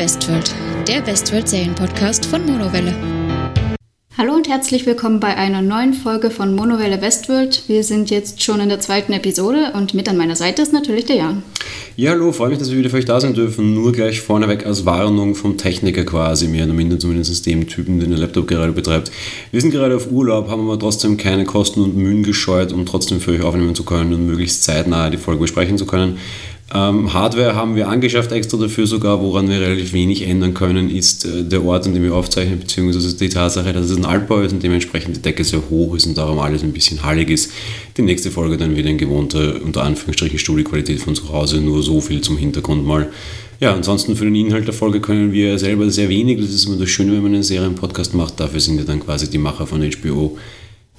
Westworld, der Westworld-Serienpodcast von Monowelle. Hallo und herzlich willkommen bei einer neuen Folge von Monowelle Westworld. Wir sind jetzt schon in der zweiten Episode und mit an meiner Seite ist natürlich der Jan. Ja, hallo, freue mich, dass wir wieder für euch da sein dürfen. Nur gleich vorneweg als Warnung vom Techniker quasi, mehr oder minder zumindest dem Typen, den der Laptop gerade betreibt. Wir sind gerade auf Urlaub, haben aber trotzdem keine Kosten und Mühen gescheut, um trotzdem für euch aufnehmen zu können und möglichst zeitnah die Folge besprechen zu können. Ähm, Hardware haben wir angeschafft extra dafür sogar, woran wir relativ wenig ändern können, ist äh, der Ort, an dem wir aufzeichnen, beziehungsweise die Tatsache, dass es ein Altbau ist und dementsprechend die Decke sehr hoch ist und darum alles ein bisschen hallig ist. Die nächste Folge dann wieder in gewohnter, unter Anführungsstrichen, Studioqualität von zu Hause, nur so viel zum Hintergrund mal. Ja, ansonsten für den Inhalt der Folge können wir selber sehr wenig, das ist immer das Schöne, wenn man einen Serienpodcast macht, dafür sind ja dann quasi die Macher von HBO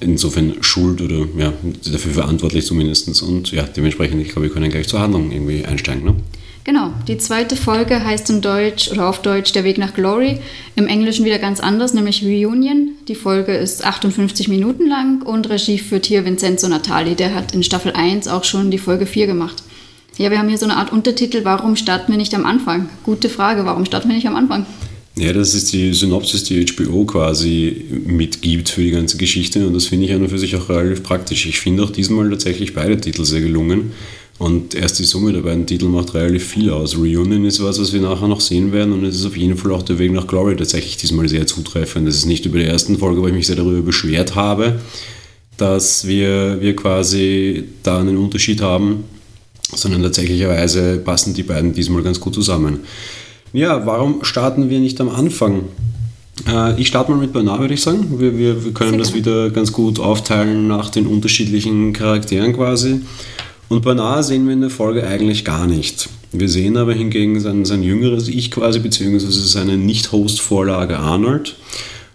insofern schuld oder ja, dafür verantwortlich zumindest. Und ja, dementsprechend, ich glaube, wir können gleich zur Handlung irgendwie einsteigen. Ne? Genau, die zweite Folge heißt in Deutsch oder auf Deutsch Der Weg nach Glory, im Englischen wieder ganz anders, nämlich Reunion. Die Folge ist 58 Minuten lang und Regie führt hier Vincenzo Natali, der hat in Staffel 1 auch schon die Folge 4 gemacht. Ja, wir haben hier so eine Art Untertitel, warum starten wir nicht am Anfang? Gute Frage, warum starten wir nicht am Anfang? Ja, das ist die Synopsis, die HBO quasi mitgibt für die ganze Geschichte und das finde ich an und für sich auch relativ praktisch. Ich finde auch diesmal tatsächlich beide Titel sehr gelungen und erst die Summe der beiden Titel macht relativ viel aus. Reunion ist was, was wir nachher noch sehen werden und es ist auf jeden Fall auch der Weg nach Glory tatsächlich diesmal sehr zutreffend. Das ist nicht über die ersten Folge, wo ich mich sehr darüber beschwert habe, dass wir, wir quasi da einen Unterschied haben, sondern tatsächlicherweise passen die beiden diesmal ganz gut zusammen. Ja, warum starten wir nicht am Anfang? Äh, ich starte mal mit Bernard, würde ich sagen. Wir, wir, wir können Sehr das wieder ganz gut aufteilen nach den unterschiedlichen Charakteren quasi. Und Bernard sehen wir in der Folge eigentlich gar nicht. Wir sehen aber hingegen sein, sein jüngeres Ich quasi, beziehungsweise seine Nicht-Host-Vorlage Arnold.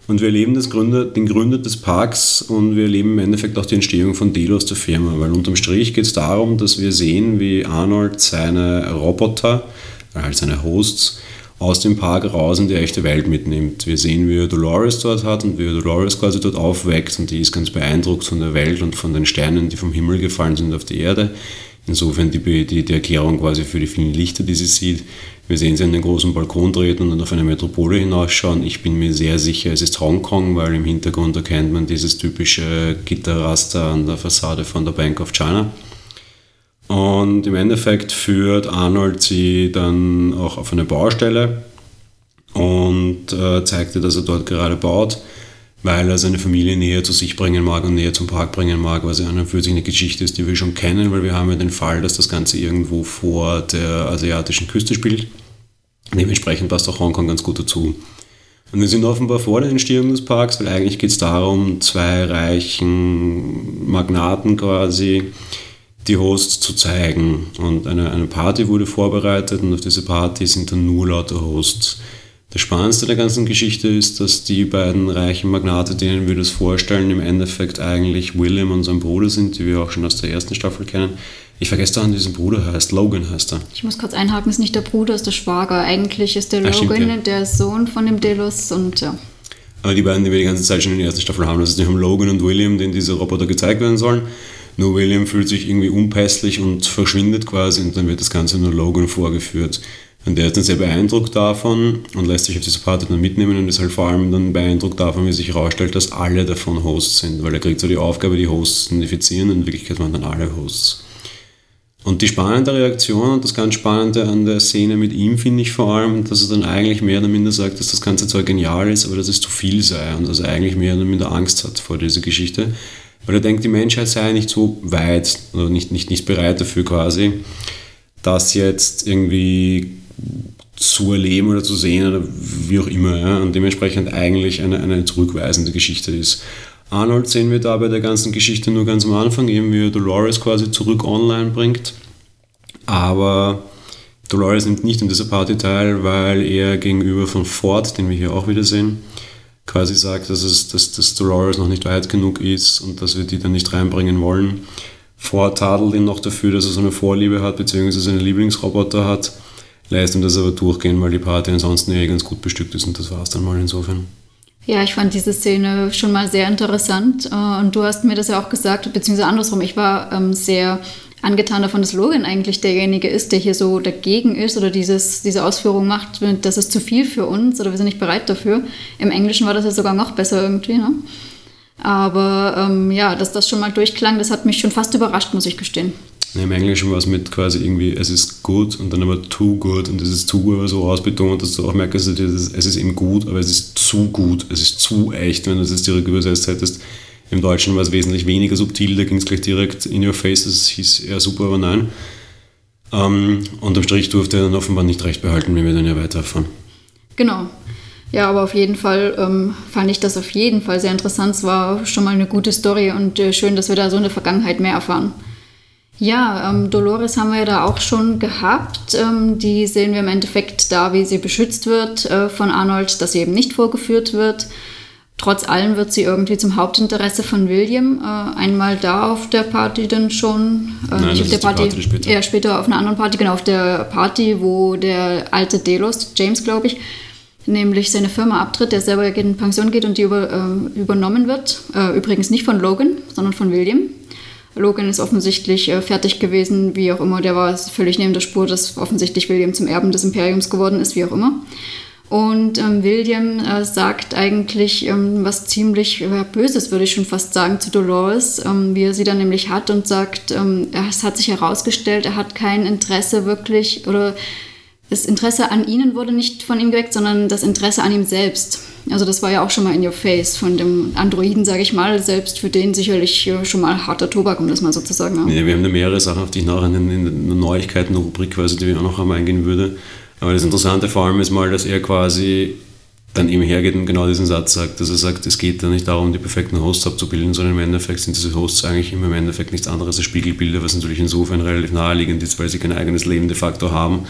Und wir erleben das Gründer, den Gründer des Parks und wir erleben im Endeffekt auch die Entstehung von Delos, der Firma. Weil unterm Strich geht es darum, dass wir sehen, wie Arnold seine Roboter, also seine Hosts, aus dem Park raus in die echte Welt mitnimmt. Wir sehen, wie er Dolores dort hat und wie er Dolores quasi dort aufweckt und die ist ganz beeindruckt von der Welt und von den Sternen, die vom Himmel gefallen sind auf die Erde. Insofern die, die, die Erklärung quasi für die vielen Lichter, die sie sieht. Wir sehen sie an den großen Balkon treten und auf eine Metropole hinausschauen. Ich bin mir sehr sicher, es ist Hongkong, weil im Hintergrund erkennt man dieses typische Gitterraster an der Fassade von der Bank of China. Und im Endeffekt führt Arnold sie dann auch auf eine Baustelle und äh, zeigt ihr, dass er dort gerade baut, weil er seine Familie näher zu sich bringen mag und näher zum Park bringen mag, was ja an und für sich eine Geschichte ist, die wir schon kennen, weil wir haben ja den Fall, dass das Ganze irgendwo vor der asiatischen Küste spielt. Dementsprechend passt auch Hongkong ganz gut dazu. Und wir sind offenbar vor der Entstehung des Parks, weil eigentlich geht es darum, zwei reichen Magnaten quasi, die Hosts zu zeigen. Und eine, eine Party wurde vorbereitet und auf diese Party sind dann nur lauter Hosts. Das Spannendste der ganzen Geschichte ist, dass die beiden reichen Magnate, denen wir das vorstellen, im Endeffekt eigentlich William und sein Bruder sind, die wir auch schon aus der ersten Staffel kennen. Ich vergesse daran, diesen Bruder heißt. Logan heißt er. Ich muss kurz einhaken, ist nicht der Bruder, ist der Schwager. Eigentlich ist der Logan ah, stimmt, ja. der Sohn von dem Delos und ja. Aber die beiden, die wir die ganze Zeit schon in der ersten Staffel haben, das ist die haben Logan und William, denen diese Roboter gezeigt werden sollen. Nur William fühlt sich irgendwie unpässlich und verschwindet quasi und dann wird das Ganze nur Logan vorgeführt. Und der ist dann sehr beeindruckt davon und lässt sich auf diese Party dann mitnehmen und ist halt vor allem dann beeindruckt davon, wie sich herausstellt, dass alle davon Hosts sind, weil er kriegt so die Aufgabe, die Hosts zu identifizieren und in Wirklichkeit waren dann alle Hosts. Und die spannende Reaktion und das ganz Spannende an der Szene mit ihm finde ich vor allem, dass er dann eigentlich mehr oder minder sagt, dass das ganze Zeug genial ist, aber dass es zu viel sei und dass er eigentlich mehr oder minder Angst hat vor dieser Geschichte weil er denkt, die Menschheit sei nicht so weit oder nicht, nicht, nicht bereit dafür quasi, das jetzt irgendwie zu erleben oder zu sehen oder wie auch immer. Ja? Und dementsprechend eigentlich eine, eine zurückweisende Geschichte ist. Arnold sehen wir da bei der ganzen Geschichte nur ganz am Anfang, eben wie er Dolores quasi zurück online bringt. Aber Dolores nimmt nicht in dieser Party teil, weil er gegenüber von Ford, den wir hier auch wieder sehen, quasi sagt, dass, es, dass, dass Dolores noch nicht weit genug ist und dass wir die dann nicht reinbringen wollen. Vortadelt ihn noch dafür, dass er so eine Vorliebe hat, beziehungsweise einen Lieblingsroboter hat, lässt ihm das aber durchgehen, weil die Party ansonsten eh ganz gut bestückt ist und das war es dann mal insofern. Ja, ich fand diese Szene schon mal sehr interessant äh, und du hast mir das ja auch gesagt, beziehungsweise andersrum, ich war ähm, sehr angetan davon, dass Logan eigentlich derjenige ist, der hier so dagegen ist oder dieses, diese Ausführung macht, das ist zu viel für uns oder wir sind nicht bereit dafür. Im Englischen war das ja sogar noch besser irgendwie. Ne? Aber ähm, ja, dass das schon mal durchklang, das hat mich schon fast überrascht, muss ich gestehen. Im Englischen war es mit quasi irgendwie, es ist gut und dann aber too good und dieses too aber so ausbetont, dass du auch merkst, es ist eben gut, aber es ist zu gut, es ist zu echt, wenn du das direkt übersetzt hättest. Im Deutschen war es wesentlich weniger subtil, da ging es gleich direkt in your face, das hieß eher super, aber nein. Ähm, unterm Strich durfte er dann offenbar nicht recht behalten, wenn wir dann ja weiterfahren. Genau. Ja, aber auf jeden Fall ähm, fand ich das auf jeden Fall sehr interessant. Es war schon mal eine gute Story und äh, schön, dass wir da so eine Vergangenheit mehr erfahren. Ja, ähm, Dolores haben wir ja da auch schon gehabt. Ähm, die sehen wir im Endeffekt da, wie sie beschützt wird äh, von Arnold, dass sie eben nicht vorgeführt wird. Trotz allem wird sie irgendwie zum Hauptinteresse von William. Äh, einmal da auf der Party dann schon. Äh, Nein, nicht auf der Party, Party später. Ja, später auf einer anderen Party, genau, auf der Party, wo der alte Delos, James glaube ich, nämlich seine Firma abtritt, der selber in Pension geht und die über, äh, übernommen wird. Äh, übrigens nicht von Logan, sondern von William. Logan ist offensichtlich äh, fertig gewesen, wie auch immer. Der war völlig neben der Spur, dass offensichtlich William zum Erben des Imperiums geworden ist, wie auch immer. Und ähm, William äh, sagt eigentlich ähm, was ziemlich äh, Böses, würde ich schon fast sagen, zu Dolores, ähm, wie er sie dann nämlich hat und sagt, ähm, es hat sich herausgestellt, er hat kein Interesse wirklich oder das Interesse an ihnen wurde nicht von ihm geweckt, sondern das Interesse an ihm selbst. Also das war ja auch schon mal in your face von dem Androiden, sage ich mal, selbst für den sicherlich schon mal harter Tobak, um das mal so zu sagen. Ja, wir haben da mehrere Sachen, auf die ich nachher in, in der Neuigkeiten-Rubrik quasi, die ich auch noch einmal eingehen würde. Aber das Interessante vor allem ist mal, dass er quasi dann eben hergeht und genau diesen Satz sagt, dass er sagt, es geht da nicht darum, die perfekten Hosts abzubilden, sondern im Endeffekt sind diese Hosts eigentlich immer im Endeffekt nichts anderes als Spiegelbilder, was natürlich insofern relativ naheliegend ist, weil sie kein eigenes Leben de facto haben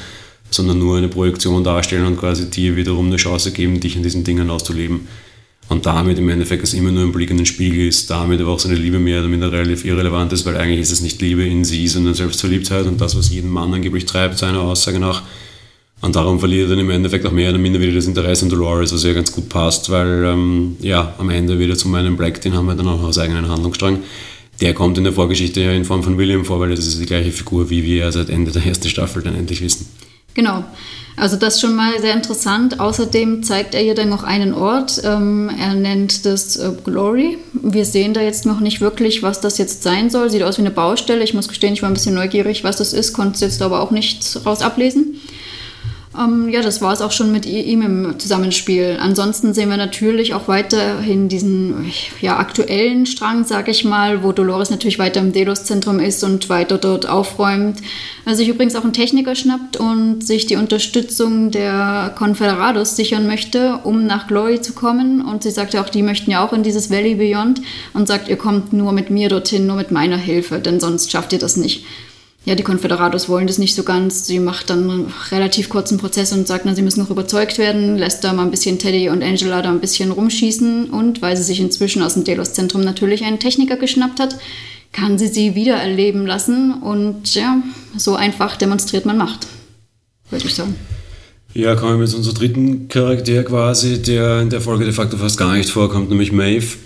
sondern nur eine Projektion darstellen und quasi dir wiederum eine Chance geben, dich in diesen Dingen auszuleben. Und damit im Endeffekt es immer nur ein Blick in den Spiegel ist, damit aber auch seine Liebe mehr oder minder relativ irrelevant ist, weil eigentlich ist es nicht Liebe in sie, sondern Selbstverliebtheit und das, was jeden Mann angeblich treibt, seiner Aussage nach. Und darum verliert er dann im Endeffekt auch mehr oder minder wieder das Interesse an Dolores, was ja ganz gut passt, weil ähm, ja, am Ende wieder zu meinem Black, den haben wir dann auch aus eigenen Handlungsstrang. Der kommt in der Vorgeschichte ja in Form von William vor, weil das ist die gleiche Figur, wie wir seit Ende der ersten Staffel dann endlich wissen. Genau. Also das schon mal sehr interessant. Außerdem zeigt er hier dann noch einen Ort. Ähm, er nennt das äh, Glory. Wir sehen da jetzt noch nicht wirklich, was das jetzt sein soll. Sieht aus wie eine Baustelle. Ich muss gestehen, ich war ein bisschen neugierig, was das ist, konnte jetzt aber auch nicht raus ablesen. Ähm, ja, das war es auch schon mit ihm im Zusammenspiel. Ansonsten sehen wir natürlich auch weiterhin diesen ja, aktuellen Strang, sag ich mal, wo Dolores natürlich weiter im Delos-Zentrum ist und weiter dort aufräumt. Also sich übrigens auch einen Techniker schnappt und sich die Unterstützung der Confederados sichern möchte, um nach Glory zu kommen. Und sie sagt ja auch, die möchten ja auch in dieses Valley Beyond und sagt, ihr kommt nur mit mir dorthin, nur mit meiner Hilfe, denn sonst schafft ihr das nicht ja, die Konföderados wollen das nicht so ganz. Sie macht dann einen relativ kurzen Prozess und sagt, na, sie müssen noch überzeugt werden, lässt da mal ein bisschen Teddy und Angela da ein bisschen rumschießen und weil sie sich inzwischen aus dem Delos-Zentrum natürlich einen Techniker geschnappt hat, kann sie sie wieder erleben lassen und ja, so einfach demonstriert man Macht, würde ich sagen. Ja, kommen wir zu unserem dritten Charakter quasi, der in der Folge de facto fast gar nicht vorkommt, nämlich Maeve.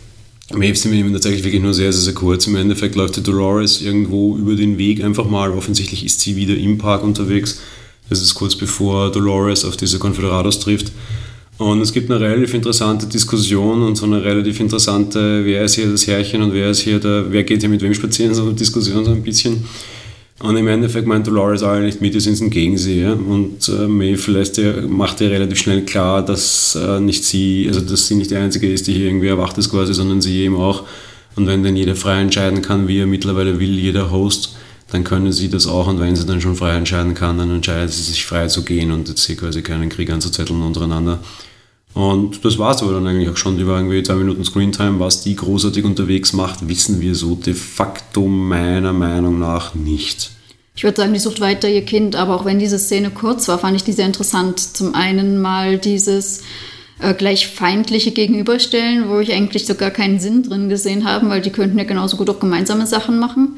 Maeve sind wir tatsächlich wirklich nur sehr, sehr, sehr kurz. Im Endeffekt läuft die Dolores irgendwo über den Weg einfach mal. Offensichtlich ist sie wieder im Park unterwegs. Das ist kurz bevor Dolores auf diese Confederados trifft. Und es gibt eine relativ interessante Diskussion und so eine relativ interessante, wer ist hier das Herrchen und wer ist hier der, wer geht hier mit wem spazieren, so eine Diskussion so ein bisschen. Und im Endeffekt meint Dolores alle nicht mit, die sind gegen sie. Ja? Und äh, Maeve lässt ihr, macht ihr relativ schnell klar, dass äh, nicht sie, also dass sie nicht die Einzige ist, die hier irgendwie erwacht ist quasi, sondern sie eben auch. Und wenn dann jeder frei entscheiden kann, wie er mittlerweile will, jeder Host, dann können sie das auch. Und wenn sie dann schon frei entscheiden kann, dann entscheidet sie sich frei zu gehen und jetzt hier quasi keinen Krieg anzuzetteln untereinander. Und das war es aber dann eigentlich auch schon. Die war irgendwie zwei Minuten Screentime. Was die großartig unterwegs macht, wissen wir so de facto meiner Meinung nach nicht. Ich würde sagen, die sucht weiter ihr Kind, aber auch wenn diese Szene kurz war, fand ich die sehr interessant. Zum einen mal dieses äh, gleich feindliche Gegenüberstellen, wo ich eigentlich sogar keinen Sinn drin gesehen habe, weil die könnten ja genauso gut auch gemeinsame Sachen machen.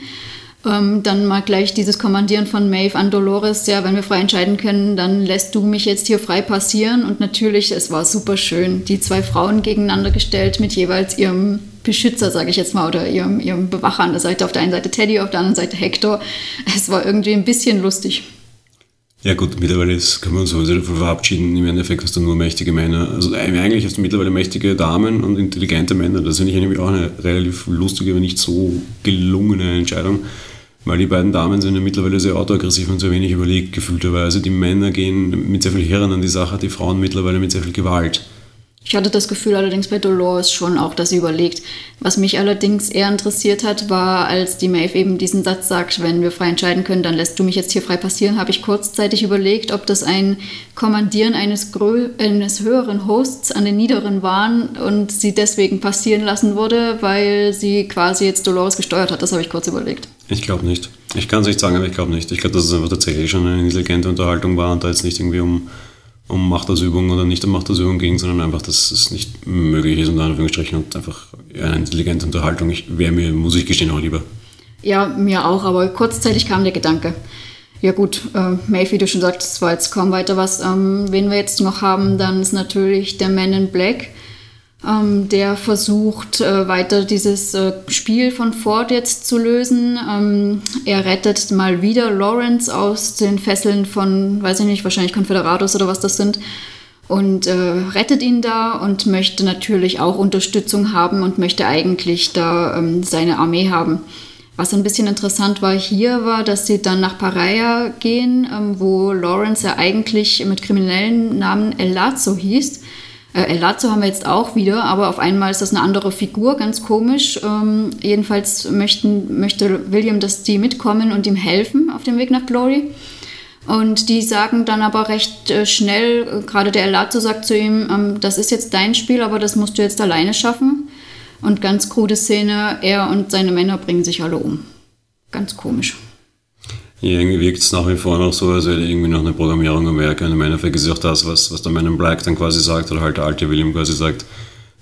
Ähm, dann mal gleich dieses Kommandieren von Maeve an Dolores, ja, wenn wir frei entscheiden können, dann lässt du mich jetzt hier frei passieren. Und natürlich, es war super schön, die zwei Frauen gegeneinander gestellt mit jeweils ihrem Beschützer, sage ich jetzt mal, oder ihrem, ihrem Bewacher an der Seite. Auf der einen Seite Teddy, auf der anderen Seite Hector. Es war irgendwie ein bisschen lustig. Ja gut, mittlerweile ist, können wir uns sowieso davon verabschieden. Im Endeffekt hast du nur mächtige Männer. Also eigentlich hast du mittlerweile mächtige Damen und intelligente Männer. Das finde ich nämlich auch eine relativ lustige, aber nicht so gelungene Entscheidung. Weil die beiden Damen sind ja mittlerweile sehr autoaggressiv und sehr wenig überlegt, gefühlterweise. Die Männer gehen mit sehr viel Hirn an die Sache, die Frauen mittlerweile mit sehr viel Gewalt. Ich hatte das Gefühl allerdings bei Dolores schon auch, dass sie überlegt. Was mich allerdings eher interessiert hat, war, als die Maeve eben diesen Satz sagt, wenn wir frei entscheiden können, dann lässt du mich jetzt hier frei passieren, habe ich kurzzeitig überlegt, ob das ein Kommandieren eines, eines höheren Hosts an den niederen war und sie deswegen passieren lassen wurde, weil sie quasi jetzt Dolores gesteuert hat. Das habe ich kurz überlegt. Ich glaube nicht. Ich kann es nicht sagen, aber ich glaube nicht. Ich glaube, dass es einfach tatsächlich schon eine intelligente Unterhaltung war und da jetzt nicht irgendwie um um Machtausübung oder nicht um Machtausübung ging, sondern einfach, dass es nicht möglich ist, unter Anführungsstrichen, und einfach eine intelligente Unterhaltung. Wäre mir, muss ich gestehen, auch lieber. Ja, mir auch, aber kurzzeitig kam der Gedanke. Ja gut, äh, Maeve, wie du schon sagst, war jetzt kaum weiter was. Ähm, wen wir jetzt noch haben, dann ist natürlich der Man in Black ähm, der versucht äh, weiter dieses äh, Spiel von Ford jetzt zu lösen. Ähm, er rettet mal wieder Lawrence aus den Fesseln von, weiß ich nicht, wahrscheinlich Confederados oder was das sind. Und äh, rettet ihn da und möchte natürlich auch Unterstützung haben und möchte eigentlich da ähm, seine Armee haben. Was ein bisschen interessant war hier, war, dass sie dann nach Paria gehen, ähm, wo Lawrence ja eigentlich mit kriminellen Namen El Lazo hieß. Äh, El Lazo haben wir jetzt auch wieder, aber auf einmal ist das eine andere Figur, ganz komisch. Ähm, jedenfalls möchten, möchte William, dass die mitkommen und ihm helfen auf dem Weg nach Glory. Und die sagen dann aber recht äh, schnell, äh, gerade der El Lazo sagt zu ihm, ähm, das ist jetzt dein Spiel, aber das musst du jetzt alleine schaffen. Und ganz krude Szene, er und seine Männer bringen sich alle um. Ganz komisch. Irgendwie wirkt es nach wie vor noch so, als wäre irgendwie noch eine Programmierung am Werk. Und im Endeffekt ist auch das, was, was der Man in Black dann quasi sagt, oder halt der alte William quasi sagt.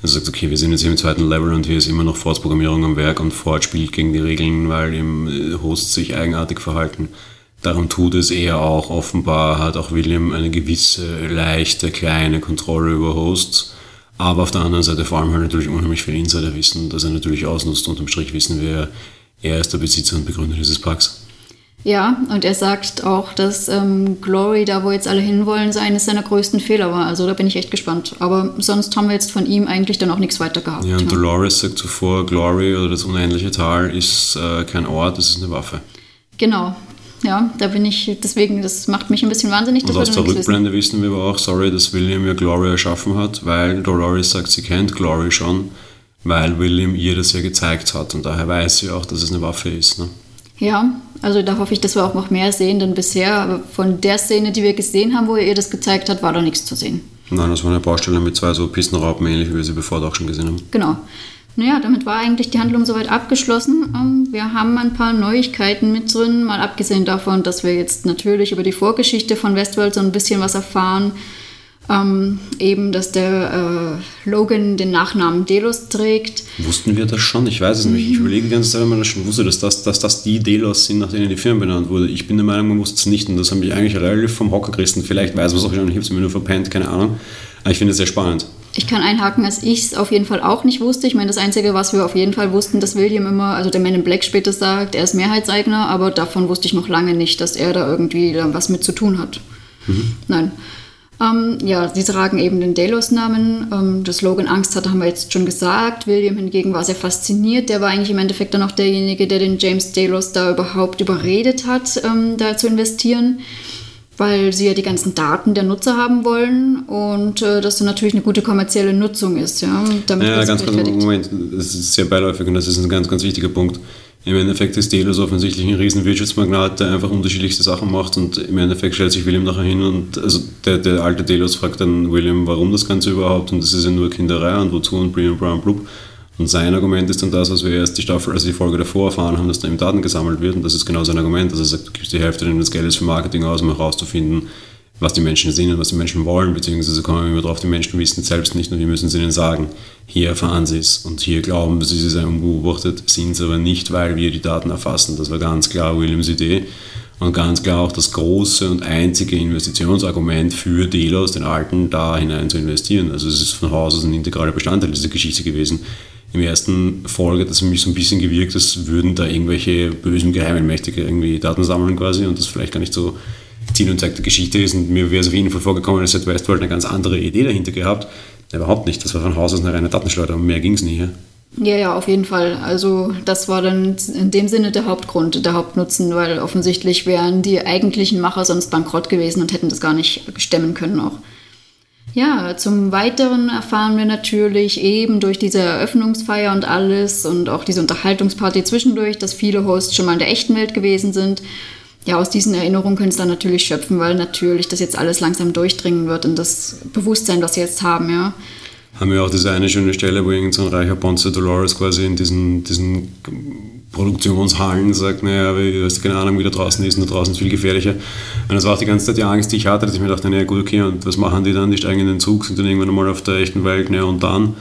Er sagt, okay, wir sind jetzt hier im zweiten Level und hier ist immer noch Fords Programmierung am Werk und Ford spielt gegen die Regeln, weil im äh, Host sich eigenartig verhalten. Darum tut es er auch. Offenbar hat auch William eine gewisse, leichte, kleine Kontrolle über Hosts. Aber auf der anderen Seite vor allem halt natürlich unheimlich viel Insiderwissen, das er natürlich ausnutzt. Unterm Strich wissen wir, er ist der Besitzer und Begründer dieses Packs. Ja, und er sagt auch, dass ähm, Glory, da wo jetzt alle hinwollen, eines seiner größten Fehler war. Also da bin ich echt gespannt. Aber sonst haben wir jetzt von ihm eigentlich dann auch nichts weiter gehabt. Ja, und ja. Dolores sagt zuvor, Glory oder das unendliche Tal ist äh, kein Ort, es ist eine Waffe. Genau. Ja, da bin ich, deswegen, das macht mich ein bisschen wahnsinnig. Und aus der Rückblende wissen. wissen wir aber auch, sorry, dass William ja Glory erschaffen hat, weil Dolores sagt, sie kennt Glory schon, weil William ihr das ja gezeigt hat. Und daher weiß sie auch, dass es eine Waffe ist. Ne? Ja, also da hoffe ich, dass wir auch noch mehr sehen, denn bisher, aber von der Szene, die wir gesehen haben, wo ihr das gezeigt hat, war da nichts zu sehen. Nein, das war eine Baustelle mit zwei so Pistenraupen, ähnlich wie wir sie bevor auch schon gesehen haben. Genau. Naja, damit war eigentlich die Handlung soweit abgeschlossen. Ähm, wir haben ein paar Neuigkeiten mit drin, mal abgesehen davon, dass wir jetzt natürlich über die Vorgeschichte von Westworld so ein bisschen was erfahren. Ähm, eben, dass der äh, Logan den Nachnamen Delos trägt. Wussten wir das schon? Ich weiß es nicht. Ich mhm. überlege die ganze Zeit, ob man das schon wusste, dass das, dass das die Delos sind, nach denen die Firma benannt wurde. Ich bin der Meinung, man wusste es nicht und das habe ich eigentlich relativ vom Hocker gerissen. Vielleicht weiß man es auch schon, ich habe es mir nur verpennt, keine Ahnung. Aber ich finde es sehr spannend. Ich kann einhaken, als ich es auf jeden Fall auch nicht wusste. Ich meine, das Einzige, was wir auf jeden Fall wussten, dass William immer, also der Man in Black später sagt, er ist Mehrheitseigner, aber davon wusste ich noch lange nicht, dass er da irgendwie was mit zu tun hat. Mhm. Nein. Ähm, ja, sie tragen eben den Delos-Namen. Ähm, das Logan Angst hatte, haben wir jetzt schon gesagt. William hingegen war sehr fasziniert. Der war eigentlich im Endeffekt dann auch derjenige, der den James Delos da überhaupt überredet hat, ähm, da zu investieren weil sie ja die ganzen Daten der Nutzer haben wollen und äh, das natürlich eine gute kommerzielle Nutzung ist. Ja, damit ja ganz kurz, Moment, das ist sehr beiläufig und das ist ein ganz, ganz wichtiger Punkt. Im Endeffekt ist Delos offensichtlich ein riesen Wirtschaftsmagnat, der einfach unterschiedlichste Sachen macht und im Endeffekt stellt sich William nachher hin und also der, der alte Delos fragt dann William, warum das Ganze überhaupt? Und das ist ja nur Kinderei und wozu? Und Brian Brown Blub. Und sein Argument ist dann das, was wir erst die Staffel, also die Folge davor erfahren haben, dass da eben Daten gesammelt wird. Und das ist genau sein Argument, dass er sagt, du gibst die Hälfte des Geldes für Marketing aus, um herauszufinden, was die Menschen sind und was die Menschen wollen, beziehungsweise kommen wir immer drauf, die Menschen wissen es selbst nicht und wir müssen es ihnen sagen. Hier erfahren sie es und hier glauben sie, sie seien unbeobachtet, sind es aber nicht, weil wir die Daten erfassen. Das war ganz klar Williams Idee und ganz klar auch das große und einzige Investitionsargument für Delos, den Alten, da hinein zu investieren. Also es ist von Haus aus ein integraler Bestandteil dieser Geschichte gewesen. im ersten Folge hat es für mich so ein bisschen gewirkt, als würden da irgendwelche bösen geheimen Mächtige irgendwie Daten sammeln quasi und das vielleicht gar nicht so Ziel und Zweck der Geschichte ist. Und mir wäre es auf jeden Fall vorgekommen, als hätte Westworld eine ganz andere Idee dahinter gehabt. Ja, überhaupt nicht. Das war von Haus aus eine reine Datenschleuder und mehr ging es nie. Ja? Ja, ja, auf jeden Fall. Also das war dann in dem Sinne der Hauptgrund, der Hauptnutzen, weil offensichtlich wären die eigentlichen Macher sonst bankrott gewesen und hätten das gar nicht stemmen können auch. Ja, zum Weiteren erfahren wir natürlich eben durch diese Eröffnungsfeier und alles und auch diese Unterhaltungsparty zwischendurch, dass viele Hosts schon mal in der echten Welt gewesen sind. Ja, aus diesen Erinnerungen können sie dann natürlich schöpfen, weil natürlich das jetzt alles langsam durchdringen wird in das Bewusstsein, das sie jetzt haben, ja haben wir auch diese eine schöne Stelle, wo irgendein so reicher Ponce Dolores quasi in diesen, diesen Produktionshallen sagt, naja, du hast keine Ahnung, wie da draußen ist und da draußen ist viel gefährlicher. Und das war auch die ganze Zeit die Angst, die ich hatte, dass ich mir dachte, naja gut, okay, und was machen die dann? Die steigen in den Zug, sind dann irgendwann mal auf der echten Welt, naja, und dann?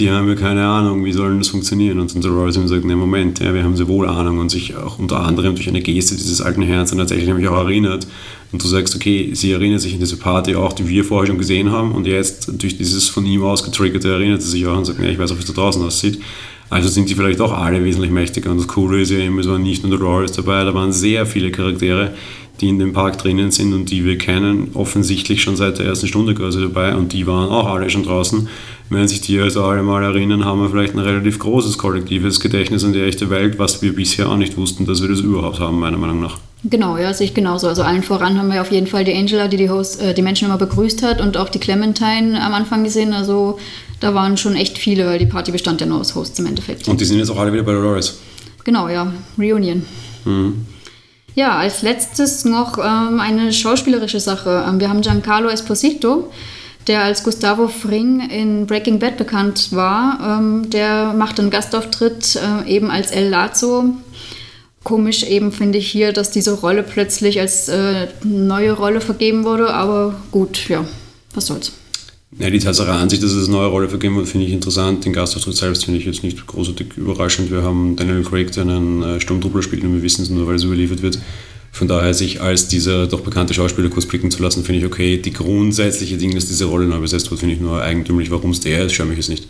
Die haben ja keine Ahnung, wie soll das funktionieren? Und dann Dolores sagt, nee, Moment, ja, wir haben sehr wohl Ahnung und sich auch unter anderem durch eine Geste dieses alten Herrn tatsächlich nämlich auch erinnert, und du sagst, okay, sie erinnert sich an diese Party auch, die wir vorher schon gesehen haben und jetzt durch dieses von ihm ausgetriggerte erinnert sie sich auch und sagt, ja, ich weiß auch, wie es da draußen aussieht. Also sind die vielleicht auch alle wesentlich mächtiger. Und das Coole ist ja eben, es waren nicht nur Dolores dabei, da waren sehr viele Charaktere, die in dem Park drinnen sind und die wir kennen, offensichtlich schon seit der ersten Stunde quasi dabei und die waren auch alle schon draußen. Wenn sich die also alle mal erinnern, haben wir vielleicht ein relativ großes kollektives Gedächtnis an die echte Welt, was wir bisher auch nicht wussten, dass wir das überhaupt haben, meiner Meinung nach. Genau, ja, sehe ich genauso. Also allen voran haben wir auf jeden Fall die Angela, die die, Host, äh, die Menschen immer begrüßt hat und auch die Clementine am Anfang gesehen. Also da waren schon echt viele, weil die Party bestand ja nur aus Hosts im Endeffekt. Und die sind jetzt auch alle wieder bei Dolores. Genau, ja, Reunion. Mhm. Ja, als letztes noch ähm, eine schauspielerische Sache. Ähm, wir haben Giancarlo Esposito, der als Gustavo Fring in Breaking Bad bekannt war. Ähm, der macht einen Gastauftritt äh, eben als El Lazo Komisch eben finde ich hier, dass diese Rolle plötzlich als äh, neue Rolle vergeben wurde, aber gut, ja, was soll's. Ja, die Tatsache an sich, dass es eine neue Rolle vergeben wird, finde ich interessant. Den Gastauftritt selbst finde ich jetzt nicht großartig überraschend. Wir haben Daniel Craig, der einen äh, Sturmtruppler spielt und wir wissen es nur, weil es überliefert wird. Von daher, sich als dieser doch bekannte Schauspieler kurz blicken zu lassen, finde ich okay. Die grundsätzliche Dinge, dass diese Rolle neu besetzt wird, finde ich nur eigentümlich. Warum es der ist, schaue mich jetzt nicht.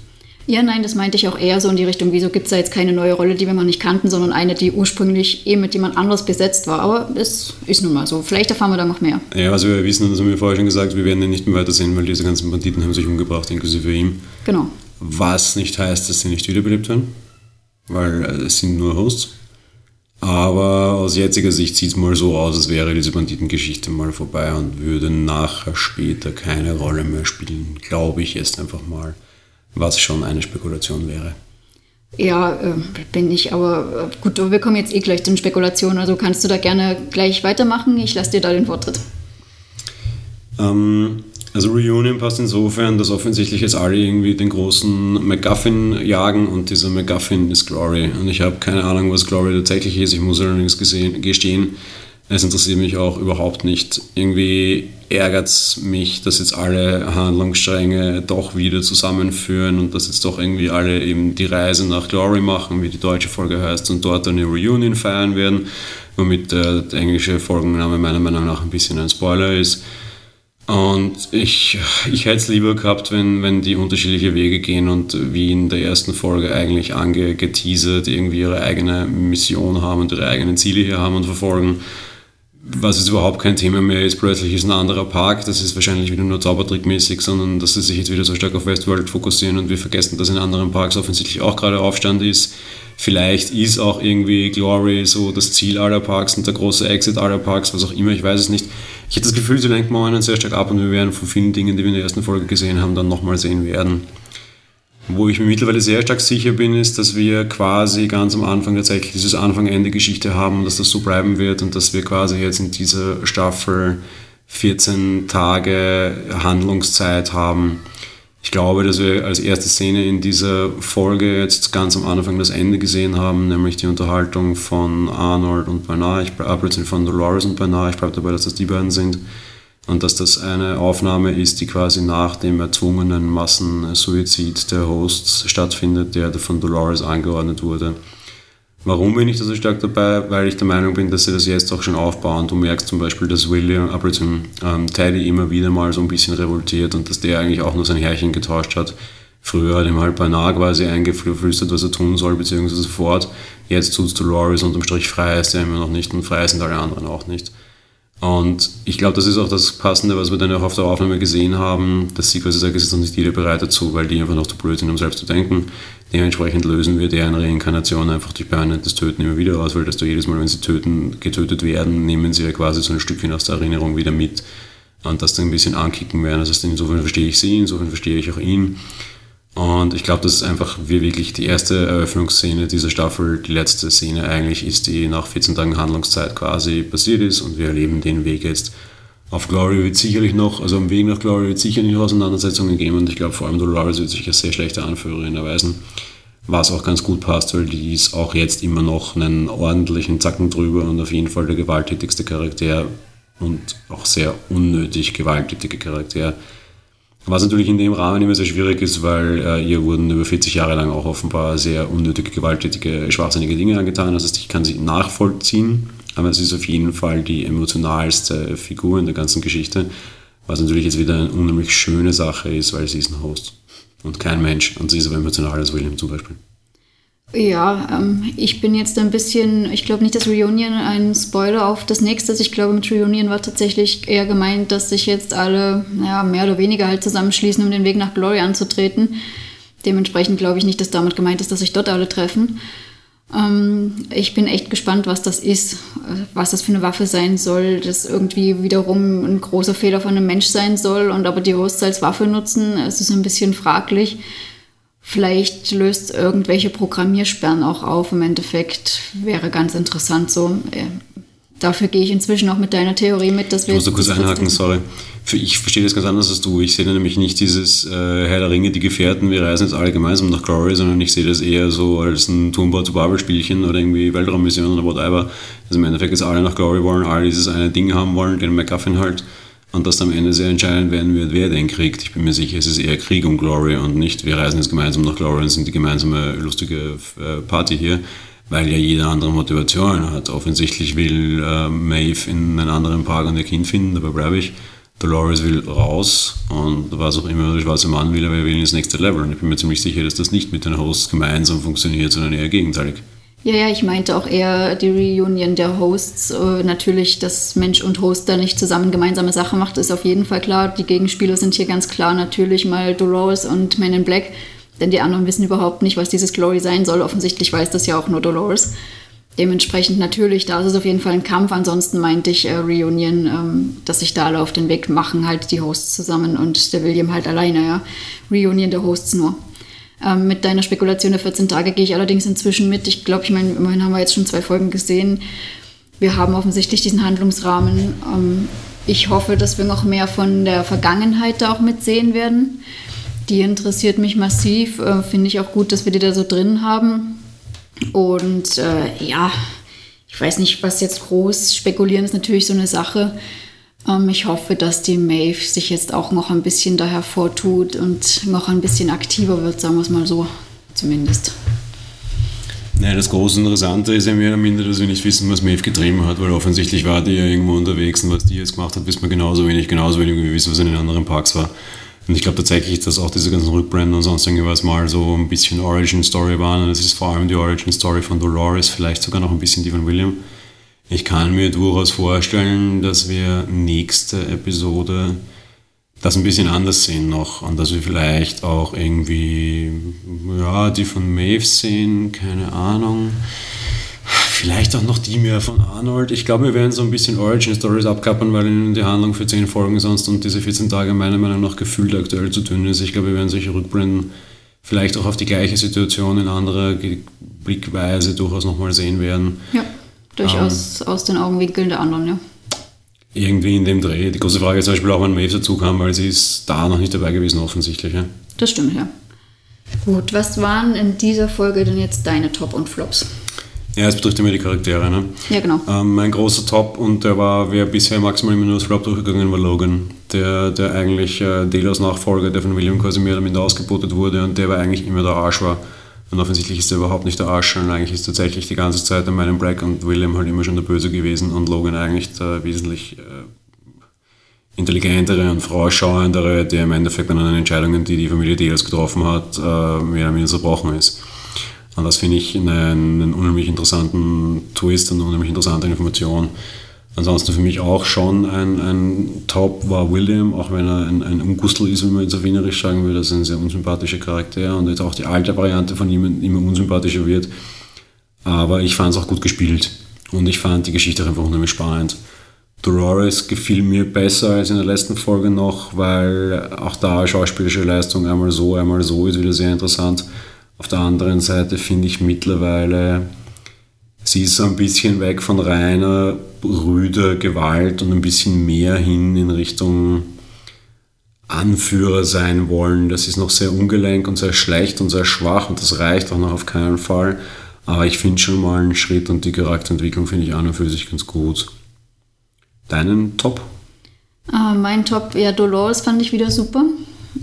Ja, nein, das meinte ich auch eher so in die Richtung, wieso gibt es da jetzt keine neue Rolle, die wir noch nicht kannten, sondern eine, die ursprünglich eh mit jemand anders besetzt war. Aber es ist nun mal so. Vielleicht erfahren wir da noch mehr. Ja, was wir wissen, das haben wir vorher schon gesagt, wir werden ihn nicht mehr weitersehen, weil diese ganzen Banditen haben sich umgebracht, inklusive ihm. Genau. Was nicht heißt, dass sie nicht wiederbelebt werden, weil äh, es sind nur Hosts. Aber aus jetziger Sicht sieht es mal so aus, als wäre diese Banditengeschichte mal vorbei und würde nachher später keine Rolle mehr spielen, glaube ich jetzt einfach mal was schon eine Spekulation wäre. Ja, äh, bin ich, aber äh, gut, wir kommen jetzt eh gleich zu den Spekulationen, also kannst du da gerne gleich weitermachen. Ich lasse dir da den Vortritt. Ähm, also Reunion passt insofern, dass offensichtlich jetzt alle irgendwie den großen MacGuffin jagen und dieser MacGuffin ist Glory. Und ich habe keine Ahnung, was Glory tatsächlich ist. Ich muss allerdings gesehen, gestehen, es interessiert mich auch überhaupt nicht. Irgendwie ärgert es mich, dass jetzt alle Handlungsstränge doch wieder zusammenführen und dass jetzt doch irgendwie alle eben die Reise nach Glory machen, wie die deutsche Folge heißt, und dort eine Reunion feiern werden, womit der, der englische Folgenname meiner Meinung nach ein bisschen ein Spoiler ist. Und ich, ich hätte es lieber gehabt, wenn, wenn die unterschiedliche Wege gehen und wie in der ersten Folge eigentlich angeteasert irgendwie ihre eigene Mission haben und ihre eigenen Ziele hier haben und verfolgen. Was jetzt überhaupt kein Thema mehr ist, plötzlich ist ein anderer Park, das ist wahrscheinlich wieder nur Zaubertrickmäßig, sondern dass sie sich jetzt wieder so stark auf Westworld fokussieren und wir vergessen, dass in anderen Parks offensichtlich auch gerade Aufstand ist. Vielleicht ist auch irgendwie Glory so das Ziel aller Parks und der große Exit aller Parks, was auch immer, ich weiß es nicht. Ich habe das Gefühl, sie lenken momentan sehr stark ab und wir werden von vielen Dingen, die wir in der ersten Folge gesehen haben, dann nochmal sehen werden. Wo ich mir mittlerweile sehr stark sicher bin, ist, dass wir quasi ganz am Anfang tatsächlich dieses Anfang-Ende-Geschichte haben und dass das so bleiben wird und dass wir quasi jetzt in dieser Staffel 14 Tage Handlungszeit haben. Ich glaube, dass wir als erste Szene in dieser Folge jetzt ganz am Anfang das Ende gesehen haben, nämlich die Unterhaltung von Arnold und Bernard, ich, äh, von Dolores und Bernard, ich bleibe dabei, dass das die beiden sind und dass das eine Aufnahme ist, die quasi nach dem erzwungenen Massensuizid der Hosts stattfindet, der von Dolores angeordnet wurde. Warum bin ich da so stark dabei? Weil ich der Meinung bin, dass sie das jetzt auch schon aufbauen. Du merkst zum Beispiel, dass William Ableton ähm, Teddy immer wieder mal so ein bisschen revoltiert und dass der eigentlich auch nur sein Herrchen getauscht hat Früher hat ihm halt beinahe quasi eingeflüstert, was er tun soll, beziehungsweise sofort. Jetzt tut es Dolores unterm Strich frei ist er immer noch nicht und frei sind alle anderen auch nicht. Und ich glaube, das ist auch das Passende, was wir dann auch auf der Aufnahme gesehen haben, dass sie quasi sagt, es ist noch nicht jeder bereit dazu, weil die einfach noch zu blöd sind, um selbst zu denken. Dementsprechend lösen wir deren Reinkarnation einfach durch permanentes Töten immer wieder aus, weil dass du jedes Mal, wenn sie töten, getötet werden, nehmen sie ja quasi so ein Stückchen aus der Erinnerung wieder mit und das dann ein bisschen ankicken werden. Heißt, insofern verstehe ich sie, insofern verstehe ich auch ihn. Und ich glaube, das ist einfach wie wirklich die erste Eröffnungsszene dieser Staffel, die letzte Szene eigentlich ist, die nach 14 Tagen Handlungszeit quasi passiert ist und wir erleben den Weg jetzt. Auf Glory wird sicherlich noch, also am Weg nach Glory wird sicherlich noch Auseinandersetzungen geben und ich glaube vor allem Dolores wird sich als sehr schlechte Anführerin erweisen, was auch ganz gut passt, weil die ist auch jetzt immer noch einen ordentlichen Zacken drüber und auf jeden Fall der gewalttätigste Charakter und auch sehr unnötig gewalttätige Charakter was natürlich in dem Rahmen immer sehr schwierig ist, weil äh, ihr wurden über 40 Jahre lang auch offenbar sehr unnötige, gewalttätige, schwachsinnige Dinge angetan. Das heißt, ich kann sie nachvollziehen, aber es ist auf jeden Fall die emotionalste Figur in der ganzen Geschichte, was natürlich jetzt wieder eine unheimlich schöne Sache ist, weil sie ist ein Host und kein Mensch und sie ist aber emotional als William zum Beispiel. Ja, ähm, ich bin jetzt ein bisschen, ich glaube nicht, dass Reunion ein Spoiler auf das nächste ist. Ich glaube, mit Reunion war tatsächlich eher gemeint, dass sich jetzt alle ja, mehr oder weniger halt zusammenschließen, um den Weg nach Glory anzutreten. Dementsprechend glaube ich nicht, dass damit gemeint ist, dass sich dort alle treffen. Ähm, ich bin echt gespannt, was das ist, was das für eine Waffe sein soll, das irgendwie wiederum ein großer Fehler von einem Mensch sein soll und aber die Hosts als Waffe nutzen, es ist ein bisschen fraglich. Vielleicht löst irgendwelche Programmiersperren auch auf. Im Endeffekt wäre ganz interessant so. Äh, dafür gehe ich inzwischen auch mit deiner Theorie mit, dass wir. Ich muss kurz einhaken, sorry. Ich verstehe das ganz anders als du. Ich sehe nämlich nicht dieses äh, Herr der Ringe, die Gefährten, wir reisen jetzt alle gemeinsam nach Glory, sondern ich sehe das eher so als ein Turmbau zu Babel-Spielchen oder irgendwie Weltraummission oder whatever. Also im Endeffekt, dass alle nach Glory wollen, alle dieses eine Ding haben wollen, den MacGuffin halt und dass am Ende sehr entscheidend werden wird, wer den kriegt. Ich bin mir sicher, es ist eher Krieg um Glory und nicht, wir reisen jetzt gemeinsam nach Glory und sind die gemeinsame lustige äh, Party hier, weil ja jeder andere Motivation hat. Offensichtlich will äh, Maeve in einen anderen Park und ihr Kind finden, dabei bleibe ich. Dolores will raus und was auch immer der schwarze Mann will, aber er will ins nächste Level. Und ich bin mir ziemlich sicher, dass das nicht mit den Hosts gemeinsam funktioniert, sondern eher gegenteilig. Ja, ja, ich meinte auch eher die Reunion der Hosts. Äh, natürlich, dass Mensch und Host da nicht zusammen gemeinsame Sache macht, ist auf jeden Fall klar. Die Gegenspieler sind hier ganz klar natürlich mal Dolores und Men in Black, denn die anderen wissen überhaupt nicht, was dieses Glory sein soll. Offensichtlich weiß das ja auch nur Dolores. Dementsprechend natürlich, da ist es auf jeden Fall ein Kampf. Ansonsten meinte ich äh, Reunion, ähm, dass sich da alle auf den Weg machen, halt die Hosts zusammen und der William halt alleine, ja. Reunion der Hosts nur. Ähm, mit deiner Spekulation der 14 Tage gehe ich allerdings inzwischen mit. Ich glaube, ich meine, immerhin haben wir jetzt schon zwei Folgen gesehen. Wir haben offensichtlich diesen Handlungsrahmen. Ähm, ich hoffe, dass wir noch mehr von der Vergangenheit da auch mitsehen werden. Die interessiert mich massiv. Äh, Finde ich auch gut, dass wir die da so drin haben. Und äh, ja, ich weiß nicht, was jetzt groß spekulieren ist natürlich so eine Sache. Ähm, ich hoffe, dass die Maeve sich jetzt auch noch ein bisschen da hervortut und noch ein bisschen aktiver wird, sagen wir es mal so, zumindest. Naja, das große Interessante ist ja mehr oder minder, dass wir nicht wissen, was Maeve getrieben hat, weil offensichtlich war die ja irgendwo unterwegs und was die jetzt gemacht hat, wissen wir genauso wenig, genauso wenig wie wir wissen, was in den anderen Parks war. Und ich glaube tatsächlich, dass auch diese ganzen Rückbrände und sonst irgendwas mal so ein bisschen Origin Story waren und es ist vor allem die Origin Story von Dolores, vielleicht sogar noch ein bisschen die von William. Ich kann mir durchaus vorstellen, dass wir nächste Episode das ein bisschen anders sehen noch und dass wir vielleicht auch irgendwie, ja, die von Maeve sehen, keine Ahnung. Vielleicht auch noch die mehr von Arnold. Ich glaube, wir werden so ein bisschen Origin Stories abkappern, weil ihnen die Handlung für 10 Folgen sonst und diese 14 Tage meiner Meinung nach gefühlt aktuell zu dünn ist. Ich glaube, wir werden solche Rückblenden vielleicht auch auf die gleiche Situation in anderer Blickweise durchaus nochmal sehen werden. Ja. Durchaus ähm, aus den Augenwinkeln der anderen, ja. Irgendwie in dem Dreh. Die große Frage ist zum Beispiel auch, wann Maeve dazu kam, weil sie ist da noch nicht dabei gewesen, offensichtlich. Ja? Das stimmt, ja. Gut, was waren in dieser Folge denn jetzt deine Top und Flops? Ja, es betrifft immer die Charaktere. Ne? Ja, genau. Ähm, mein großer Top und der war, wer bisher maximal immer nur das Flop durchgegangen war, Logan. Der, der eigentlich äh, Delos Nachfolger, der von William quasi mehr oder minder ausgebotet wurde und der war eigentlich immer der Arsch war. Und offensichtlich ist er überhaupt nicht der Arsch, sondern eigentlich ist tatsächlich die ganze Zeit an meinem Black und William halt immer schon der Böse gewesen und Logan eigentlich der wesentlich äh, intelligentere und vorausschauendere, der im Endeffekt dann an den Entscheidungen, die die Familie Delos getroffen hat, äh, mehr oder weniger zerbrochen ist. Und das finde ich einen, einen unheimlich interessanten Twist und eine unheimlich interessante Information. Ansonsten für mich auch schon ein, ein Top war William, auch wenn er ein, ein Ungustel ist, wie man jetzt auf Wienerisch sagen würde. Das ist ein sehr unsympathischer Charakter und jetzt auch die alte Variante von ihm immer unsympathischer wird. Aber ich fand es auch gut gespielt und ich fand die Geschichte einfach unheimlich spannend. Dolores gefiel mir besser als in der letzten Folge noch, weil auch da schauspielische Leistung einmal so, einmal so ist wieder sehr interessant. Auf der anderen Seite finde ich mittlerweile, sie ist ein bisschen weg von reiner, rüder Gewalt und ein bisschen mehr hin in Richtung Anführer sein wollen. Das ist noch sehr ungelenk und sehr schlecht und sehr schwach und das reicht auch noch auf keinen Fall. Aber ich finde schon mal einen Schritt und die Charakterentwicklung finde ich an und für sich ganz gut. Deinen Top? Uh, mein Top, ja, Dolores fand ich wieder super.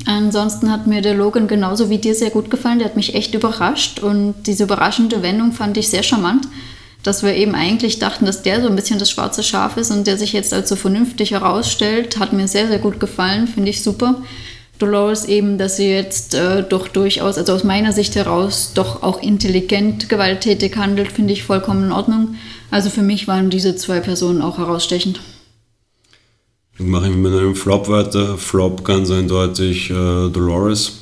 Ansonsten hat mir der Logan genauso wie dir sehr gut gefallen. Der hat mich echt überrascht und diese überraschende Wendung fand ich sehr charmant, dass wir eben eigentlich dachten, dass der so ein bisschen das schwarze Schaf ist und der sich jetzt als so vernünftig herausstellt, hat mir sehr, sehr gut gefallen, finde ich super. Dolores eben, dass sie jetzt äh, doch durchaus, also aus meiner Sicht heraus, doch auch intelligent gewalttätig handelt, finde ich vollkommen in Ordnung. Also für mich waren diese zwei Personen auch herausstechend. Ich mache mit einem Flop weiter. Flop ganz eindeutig äh, Dolores.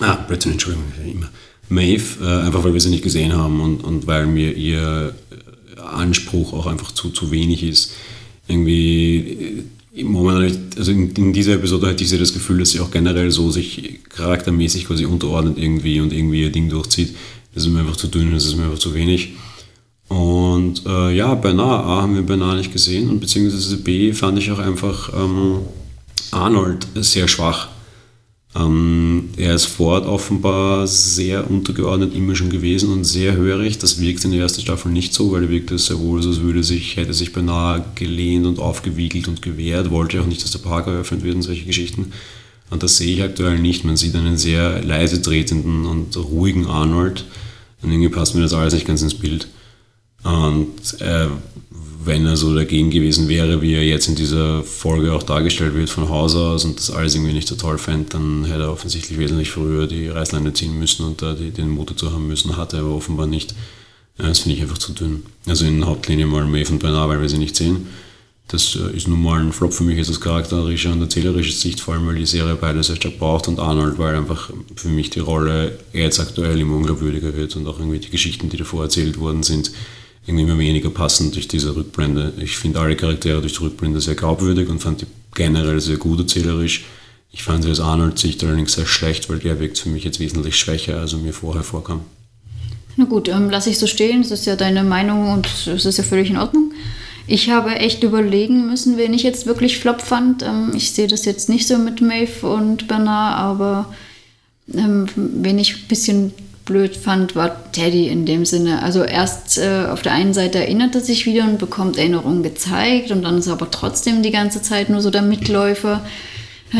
Ah, Blödsinn, Entschuldigung, immer. Maeve, äh, einfach weil wir sie nicht gesehen haben und, und weil mir ihr äh, Anspruch auch einfach zu, zu wenig ist. Irgendwie, äh, momentan, also in, in, dieser Episode hatte ich sehr das Gefühl, dass sie auch generell so sich charaktermäßig quasi unterordnet irgendwie und irgendwie ihr Ding durchzieht. Das ist mir einfach zu dünn, das ist mir einfach zu wenig. Und äh, ja, beinahe A haben wir beinahe nicht gesehen und beziehungsweise B fand ich auch einfach ähm, Arnold sehr schwach. Ähm, er ist Ford offenbar sehr untergeordnet immer schon gewesen und sehr hörig. Das wirkt in der ersten Staffel nicht so, weil er wirkte sehr wohl, als würde sich, hätte sich beinahe gelehnt und aufgewiegelt und gewehrt, wollte auch nicht, dass der Park eröffnet wird und solche Geschichten. Und das sehe ich aktuell nicht. Man sieht einen sehr leise tretenden und ruhigen Arnold. Und irgendwie passt mir das alles nicht ganz ins Bild. Und äh, wenn er so dagegen gewesen wäre, wie er jetzt in dieser Folge auch dargestellt wird von Haus aus und das alles irgendwie nicht so toll fände, dann hätte er offensichtlich wesentlich früher die Reißleine ziehen müssen und da die, den Mut dazu haben müssen, hatte er aber offenbar nicht. Das finde ich einfach zu dünn. Also in Hauptlinie mal Maeve und Bernard, weil wir sie nicht sehen. Das äh, ist nun mal ein Flop für mich jetzt aus charakterischer und erzählerischer Sicht, vor allem weil die Serie beide sehr stark braucht und Arnold, weil einfach für mich die Rolle jetzt aktuell immer unglaubwürdiger wird und auch irgendwie die Geschichten, die davor erzählt worden sind, irgendwie immer weniger passend durch diese Rückblende. Ich finde alle Charaktere durch die Rückblende sehr glaubwürdig und fand die generell sehr gut erzählerisch. Ich fand sie aus Arnolds Sicht allerdings sehr schlecht, weil der wirkt für mich jetzt wesentlich schwächer, als er mir vorher vorkam. Na gut, ähm, lasse ich so stehen. Das ist ja deine Meinung und es ist ja völlig in Ordnung. Ich habe echt überlegen müssen, wen ich jetzt wirklich flop fand. Ähm, ich sehe das jetzt nicht so mit Maeve und Bernard, aber ähm, wen ich ein bisschen blöd fand, war Teddy in dem Sinne. Also erst äh, auf der einen Seite erinnert er sich wieder und bekommt Erinnerungen gezeigt und dann ist er aber trotzdem die ganze Zeit nur so der Mitläufer.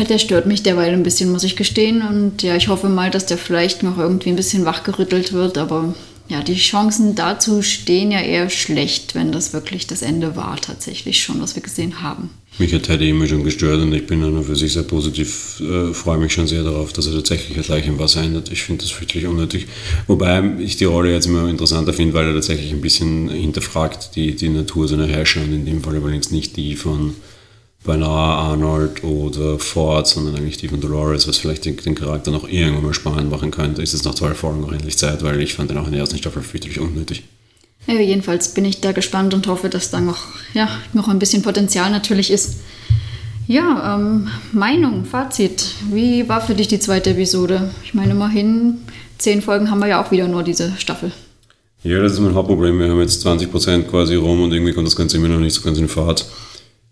Der stört mich derweil ein bisschen, muss ich gestehen. Und ja, ich hoffe mal, dass der vielleicht noch irgendwie ein bisschen wachgerüttelt wird, aber ja, die Chancen dazu stehen ja eher schlecht, wenn das wirklich das Ende war, tatsächlich schon, was wir gesehen haben. Mich hat Teddy immer schon gestört und ich bin dann für sich sehr positiv, äh, freue mich schon sehr darauf, dass er tatsächlich gleich im Wasser ändert. Ich finde das fürchterlich unnötig. Wobei ich die Rolle jetzt immer interessanter finde, weil er tatsächlich ein bisschen hinterfragt die, die Natur seiner Herrscher und in dem Fall übrigens nicht die von beinahe Arnold oder Ford, sondern eigentlich von Dolores, was vielleicht den, den, Charakter noch irgendwann mal spannend machen könnte, ist es nach zwei Folgen noch endlich Zeit, weil ich fand den auch in der ersten Staffel fürchterlich unnötig. Ja, jedenfalls bin ich da gespannt und hoffe, dass da noch, ja, noch ein bisschen Potenzial natürlich ist. Ja, ähm, Meinung, Fazit. Wie war für dich die zweite Episode? Ich meine, immerhin, zehn Folgen haben wir ja auch wieder nur diese Staffel. Ja, das ist mein Hauptproblem. Wir haben jetzt 20% quasi rum und irgendwie kommt das Ganze immer noch nicht so ganz in Fahrt.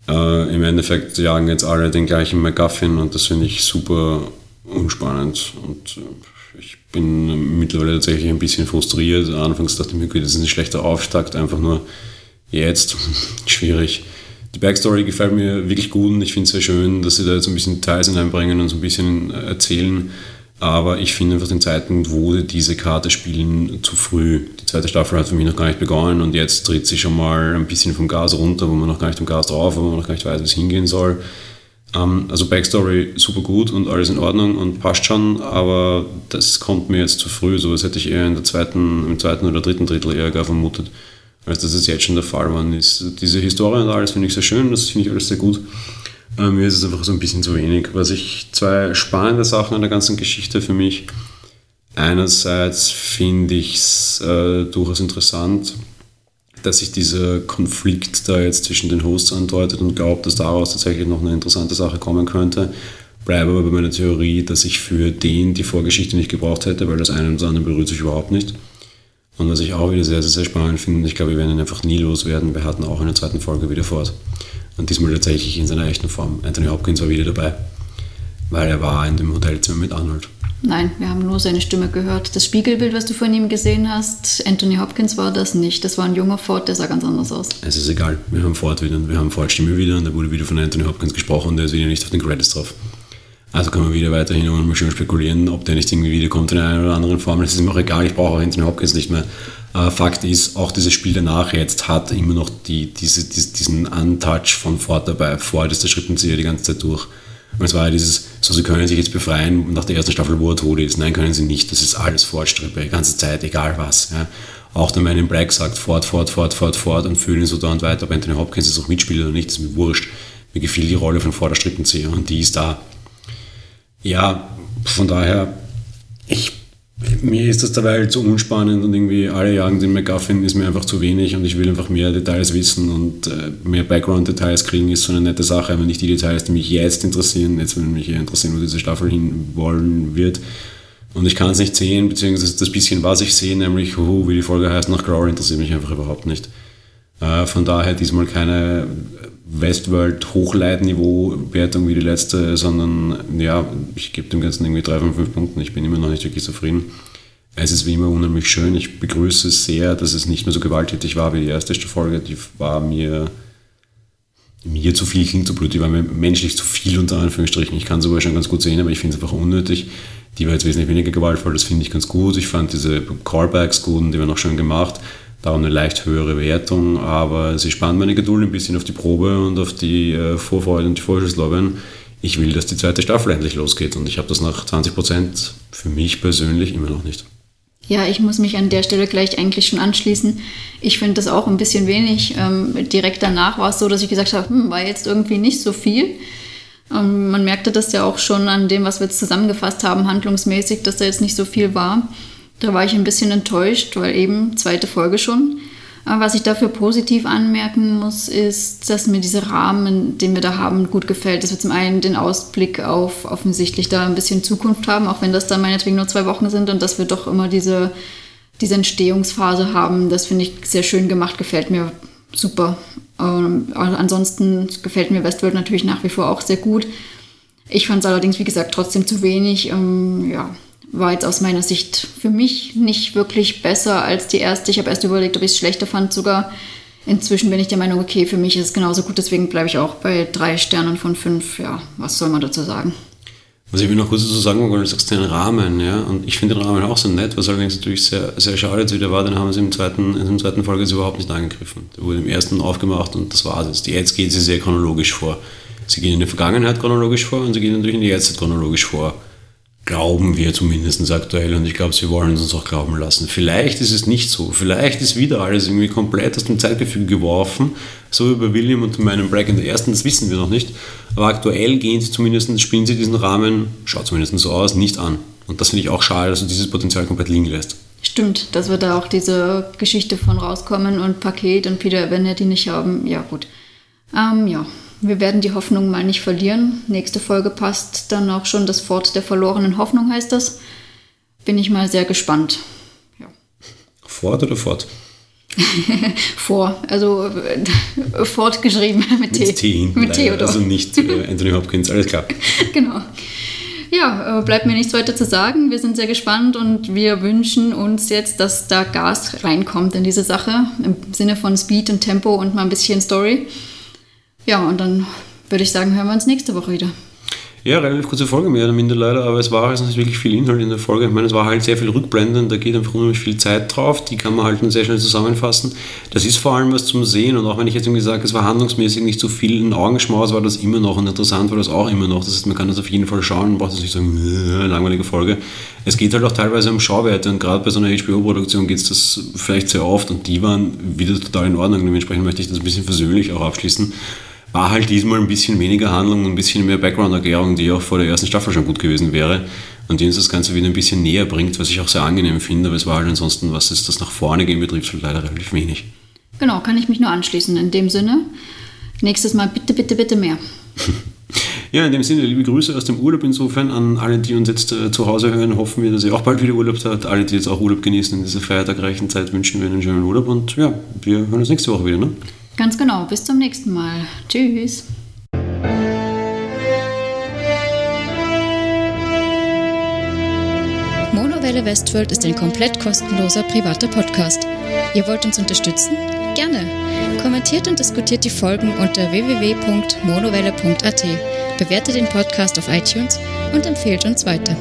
Äh, Im Endeffekt jagen jetzt alle den gleichen McGuffin und das finde ich super unspannend. Und äh, ich bin mittlerweile tatsächlich ein bisschen frustriert. Anfangs dachte ich mir, das ist ein schlechter Auftakt, einfach nur jetzt. Schwierig. Die Backstory gefällt mir wirklich gut und ich finde es sehr schön, dass sie da jetzt ein bisschen Details hineinbringen und so ein bisschen erzählen. Aber ich finde einfach den Zeitpunkt, wo diese Karte spielen, zu früh. Die zweite Staffel hat für mich noch gar nicht begonnen und jetzt tritt sie schon mal ein bisschen vom Gas runter, wo man noch gar nicht vom Gas drauf, wo man noch gar nicht weiß, wie es hingehen soll. Ähm, also Backstory super gut und alles in Ordnung und passt schon, aber das kommt mir jetzt zu früh. So was hätte ich eher in der zweiten, im zweiten oder dritten Drittel eher gar vermutet, als dass es jetzt schon der Fall war. Ist. Diese Historie und alles finde ich sehr schön, das finde ich alles sehr gut. Ähm, mir ist es einfach so ein bisschen zu wenig. Was ich zwei spannende Sachen an der ganzen Geschichte für mich. Einerseits finde ich es äh, durchaus interessant, dass sich dieser Konflikt da jetzt zwischen den Hosts andeutet und glaube, dass daraus tatsächlich noch eine interessante Sache kommen könnte. Bleibe aber bei meiner Theorie, dass ich für den die Vorgeschichte nicht gebraucht hätte, weil das eine und das andere berührt sich überhaupt nicht. Und was ich auch wieder sehr, sehr, sehr spannend finde, ich glaube, wir werden ihn einfach nie loswerden. Wir hatten auch in der zweiten Folge wieder fort. Und diesmal tatsächlich in seiner echten Form. Anthony Hopkins war wieder dabei, weil er war in dem Hotelzimmer mit Arnold. Nein, wir haben nur seine Stimme gehört. Das Spiegelbild, was du von ihm gesehen hast, Anthony Hopkins war das nicht. Das war ein junger Ford, der sah ganz anders aus. Es ist egal, wir haben Ford wieder, wir haben Ford Stimme wieder und da wurde wieder von Anthony Hopkins gesprochen und der ist wieder nicht auf den Credits drauf. Also können wir wieder weiterhin und mal schön spekulieren, ob der nicht irgendwie wiederkommt in einer oder anderen Form. Das ist mir auch egal, ich brauche auch Anthony Hopkins nicht mehr. Aber Fakt ist, auch dieses Spiel danach jetzt hat immer noch die, diese, diesen Untouch von Ford dabei. Ford ist der Schrittenzieher die ganze Zeit durch. Und es war ja dieses, so sie können sich jetzt befreien nach der ersten Staffel, wo er tot ist. Nein, können sie nicht. Das ist alles Fortstrippe, die ganze Zeit, egal was. Ja. Auch der Man in Black sagt fort, fort, fort, fort, fort und fühlen so da und weiter. Ob Anthony Hopkins ist auch mitspielt oder nicht, ist mir wurscht. Mir gefiel die Rolle von Ford der Strippenzieher und die ist da. Ja, von daher, ich mir ist das dabei halt so unspannend und irgendwie alle jagen den McGuffin ist mir einfach zu wenig und ich will einfach mehr Details wissen und äh, mehr Background-Details kriegen ist so eine nette Sache, aber nicht die Details, die mich jetzt interessieren, jetzt würde mich eher interessieren, wo diese Staffel hinwollen wird. Und ich kann es nicht sehen, beziehungsweise das bisschen, was ich sehe, nämlich uh, wie die Folge heißt, nach Glory, interessiert mich einfach überhaupt nicht. Äh, von daher diesmal keine Westworld-Hochleitniveau-Wertung wie die letzte, sondern ja, ich gebe dem Ganzen irgendwie drei von fünf Punkten. Ich bin immer noch nicht wirklich zufrieden. Es ist wie immer unheimlich schön. Ich begrüße es sehr, dass es nicht mehr so gewalttätig war wie die erste Folge. Die war mir, mir zu viel, klingt zu blöd, die war mir menschlich zu viel unter Anführungsstrichen. Ich kann sogar schon ganz gut sehen, aber ich finde es einfach unnötig. Die war jetzt wesentlich weniger gewaltvoll, das finde ich ganz gut. Ich fand diese Callbacks gut und die waren auch schön gemacht. Darum eine leicht höhere Wertung, aber sie spannen meine Geduld ein bisschen auf die Probe und auf die äh, Vorfreude und die Vorschusslorbeeren. Ich will, dass die zweite Staffel endlich losgeht und ich habe das nach 20 Prozent für mich persönlich immer noch nicht. Ja, ich muss mich an der Stelle gleich eigentlich schon anschließen. Ich finde das auch ein bisschen wenig. Ähm, direkt danach war es so, dass ich gesagt habe, hm, war jetzt irgendwie nicht so viel. Ähm, man merkte das ja auch schon an dem, was wir jetzt zusammengefasst haben, handlungsmäßig, dass da jetzt nicht so viel war. Da war ich ein bisschen enttäuscht, weil eben zweite Folge schon. Aber was ich dafür positiv anmerken muss, ist, dass mir dieser Rahmen, den wir da haben, gut gefällt. Dass wir zum einen den Ausblick auf offensichtlich da ein bisschen Zukunft haben, auch wenn das dann meinetwegen nur zwei Wochen sind und dass wir doch immer diese, diese Entstehungsphase haben. Das finde ich sehr schön gemacht, gefällt mir super. Ähm, ansonsten gefällt mir Westworld natürlich nach wie vor auch sehr gut. Ich fand es allerdings, wie gesagt, trotzdem zu wenig. Ähm, ja, war jetzt aus meiner Sicht für mich nicht wirklich besser als die erste. Ich habe erst überlegt, ob ich es schlechter fand sogar. Inzwischen bin ich der Meinung, okay, für mich ist es genauso gut, deswegen bleibe ich auch bei drei Sternen von fünf. Ja, was soll man dazu sagen? Was ich will noch kurz dazu sagen wollte, du sagst den Rahmen, ja, und ich finde den Rahmen auch so nett, was allerdings natürlich sehr, sehr schade wieder war, den haben sie im zweiten, in der zweiten Folge überhaupt nicht angegriffen. Der wurde im ersten aufgemacht und das war es. Jetzt geht sie sehr chronologisch vor. Sie gehen in die Vergangenheit chronologisch vor und sie gehen natürlich in die Jetztzeit chronologisch vor glauben wir zumindest aktuell und ich glaube, sie wollen uns auch glauben lassen. Vielleicht ist es nicht so. Vielleicht ist wieder alles irgendwie komplett aus dem Zeitgefüge geworfen, so wie bei William und meinem Break in der ersten, das wissen wir noch nicht. Aber aktuell gehen sie zumindest, spielen sie diesen Rahmen, schaut zumindest so aus, nicht an. Und das finde ich auch schade, dass du dieses Potenzial komplett liegen lässt. Stimmt, dass wir da auch diese Geschichte von rauskommen und Paket und Peter, wenn er die nicht haben, ja gut. Ähm, ja, wir werden die Hoffnung mal nicht verlieren. Nächste Folge passt dann auch schon das Fort der verlorenen Hoffnung, heißt das. Bin ich mal sehr gespannt. Ja. Fort oder Fort? Vor, also äh, fortgeschrieben mit, mit T. T mit Theodor. Also nicht äh, Anthony Hopkins, alles klar. genau. Ja, äh, bleibt mir nichts weiter zu sagen. Wir sind sehr gespannt und wir wünschen uns jetzt, dass da Gas reinkommt in diese Sache im Sinne von Speed und Tempo und mal ein bisschen Story. Ja, und dann würde ich sagen, hören wir uns nächste Woche wieder. Ja, relativ kurze Folge mehr oder minder leider, aber es war also nicht wirklich viel Inhalt in der Folge. Ich meine, es war halt sehr viel Rückblenden, da geht einfach unheimlich viel Zeit drauf, die kann man halt sehr schnell zusammenfassen. Das ist vor allem was zum Sehen und auch wenn ich jetzt irgendwie sage, es war handlungsmäßig nicht so viel in Augenschmaus, war das immer noch und interessant war das auch immer noch. Das heißt, man kann das auf jeden Fall schauen, man braucht das nicht sagen, äh, langweilige Folge. Es geht halt auch teilweise um Schauwerte und gerade bei so einer HBO-Produktion geht es das vielleicht sehr oft und die waren wieder total in Ordnung. Dementsprechend möchte ich das ein bisschen versöhnlich auch abschließen war halt diesmal ein bisschen weniger Handlung und ein bisschen mehr Background-Erklärung, die auch vor der ersten Staffel schon gut gewesen wäre und die uns das Ganze wieder ein bisschen näher bringt, was ich auch sehr angenehm finde, aber es war halt ansonsten, was es das nach vorne gehen betrifft, halt leider relativ wenig. Genau, kann ich mich nur anschließen in dem Sinne. Nächstes Mal bitte, bitte, bitte mehr. Ja, in dem Sinne, liebe Grüße aus dem Urlaub insofern an alle, die uns jetzt äh, zu Hause hören. Hoffen wir, dass ihr auch bald wieder Urlaub habt. Alle, die jetzt auch Urlaub genießen in dieser feiertagreichen Zeit, wünschen wir einen schönen Urlaub und ja, wir hören uns nächste Woche wieder. Ne? Ganz genau. Bis zum nächsten Mal. Tschüss. Monowelle Westworld ist ein komplett kostenloser privater Podcast. Ihr wollt uns unterstützen? Gerne. Kommentiert und diskutiert die Folgen unter www.monowelle.at. Bewertet den Podcast auf iTunes und empfehlt uns weiter.